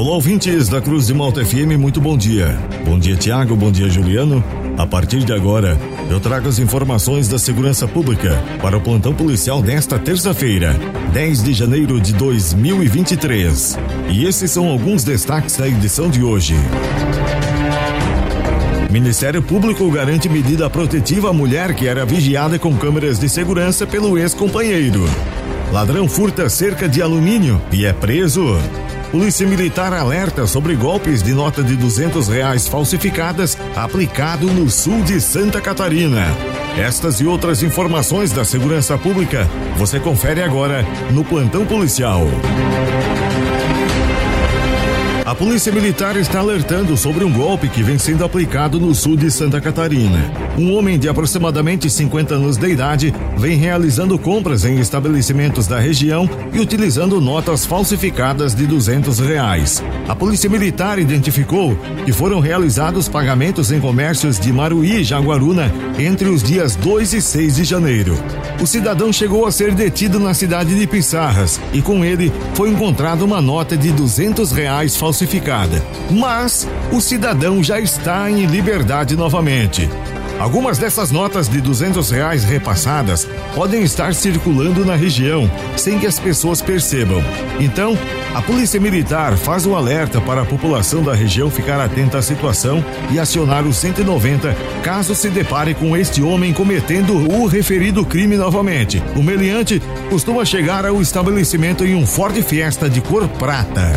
Olá, ouvintes da Cruz de Malta FM, muito bom dia. Bom dia, Tiago, bom dia, Juliano. A partir de agora, eu trago as informações da segurança pública para o plantão policial desta terça-feira, 10 de janeiro de 2023. E esses são alguns destaques da edição de hoje. Ministério Público garante medida protetiva à mulher que era vigiada com câmeras de segurança pelo ex-companheiro. Ladrão furta cerca de alumínio e é preso. Polícia Militar alerta sobre golpes de nota de duzentos reais falsificadas aplicado no sul de Santa Catarina. Estas e outras informações da segurança pública você confere agora no plantão policial. A Polícia Militar está alertando sobre um golpe que vem sendo aplicado no sul de Santa Catarina. Um homem de aproximadamente 50 anos de idade vem realizando compras em estabelecimentos da região e utilizando notas falsificadas de 200 reais. A Polícia Militar identificou que foram realizados pagamentos em comércios de Maruí e Jaguaruna entre os dias 2 e 6 de janeiro. O cidadão chegou a ser detido na cidade de Pissarras e com ele foi encontrada uma nota de 200 reais falsificada falsificada. Mas o cidadão já está em liberdade novamente. Algumas dessas notas de duzentos reais repassadas podem estar circulando na região sem que as pessoas percebam. Então, a Polícia Militar faz um alerta para a população da região ficar atenta à situação e acionar o 190 caso se depare com este homem cometendo o referido crime novamente. O meliante costuma chegar ao estabelecimento em um Ford Fiesta de cor prata.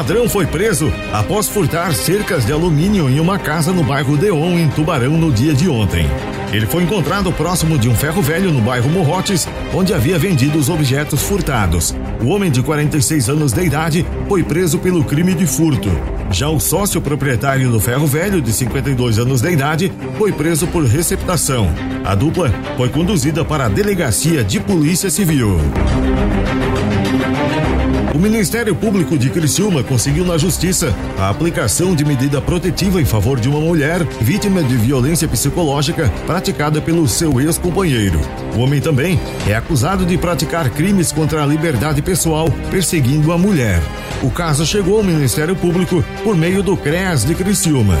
Ladrão foi preso após furtar cercas de alumínio em uma casa no bairro Deon, em Tubarão, no dia de ontem. Ele foi encontrado próximo de um ferro velho no bairro Morrotes, onde havia vendido os objetos furtados. O homem de 46 anos de idade foi preso pelo crime de furto. Já o sócio proprietário do ferro velho, de 52 anos de idade, foi preso por receptação. A dupla foi conduzida para a delegacia de polícia civil. O Ministério Público de Criciúma conseguiu na Justiça a aplicação de medida protetiva em favor de uma mulher vítima de violência psicológica praticada pelo seu ex-companheiro. O homem também é acusado de praticar crimes contra a liberdade pessoal, perseguindo a mulher. O caso chegou ao Ministério Público por meio do CREAS de Criciúma.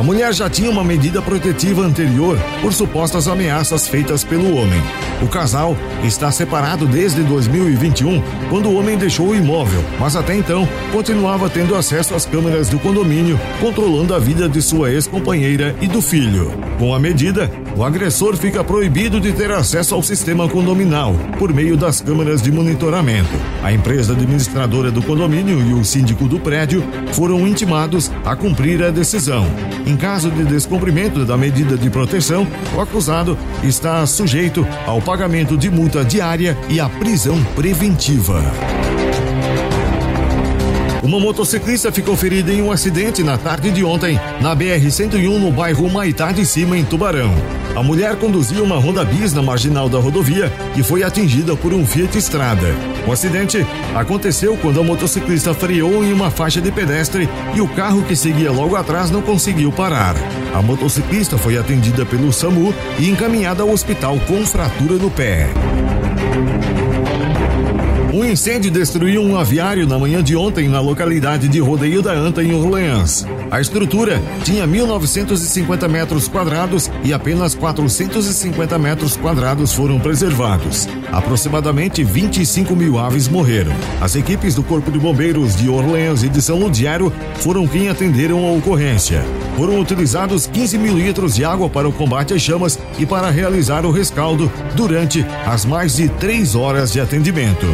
A mulher já tinha uma medida protetiva anterior por supostas ameaças feitas pelo homem. O casal está separado desde 2021, quando o homem deixou o imóvel, mas até então continuava tendo acesso às câmeras do condomínio, controlando a vida de sua ex-companheira e do filho. Com a medida, o agressor fica proibido de ter acesso ao sistema condominal por meio das câmeras de monitoramento. A empresa administradora do condomínio e o síndico do prédio foram intimados a cumprir a decisão. Em caso de descumprimento da medida de proteção, o acusado está sujeito ao pagamento de multa diária e à prisão preventiva. Uma motociclista ficou ferida em um acidente na tarde de ontem, na BR-101, no bairro Maitá de Cima, em Tubarão. A mulher conduzia uma Honda Bis na marginal da rodovia e foi atingida por um Fiat Strada. O acidente aconteceu quando a motociclista freou em uma faixa de pedestre e o carro que seguia logo atrás não conseguiu parar. A motociclista foi atendida pelo SAMU e encaminhada ao hospital com fratura no pé. Um incêndio destruiu um aviário na manhã de ontem na localidade de Rodeio da Anta, em Orleans. A estrutura tinha 1.950 metros quadrados e apenas 450 metros quadrados foram preservados. Aproximadamente 25 mil aves morreram. As equipes do Corpo de Bombeiros de Orleans e de São Ludiero foram quem atenderam a ocorrência. Foram utilizados 15 mil litros de água para o combate às chamas e para realizar o rescaldo durante as mais de três horas de atendimento.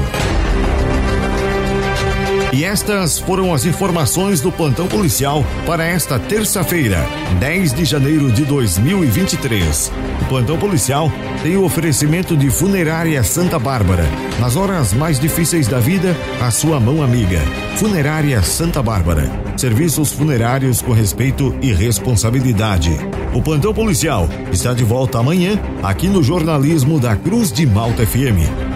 E estas foram as informações do plantão policial para esta terça-feira, 10 de janeiro de 2023. O plantão policial tem o oferecimento de Funerária Santa Bárbara. Nas horas mais difíceis da vida, a sua mão amiga. Funerária Santa Bárbara. Serviços funerários com respeito e responsabilidade. O plantão policial está de volta amanhã aqui no jornalismo da Cruz de Malta FM.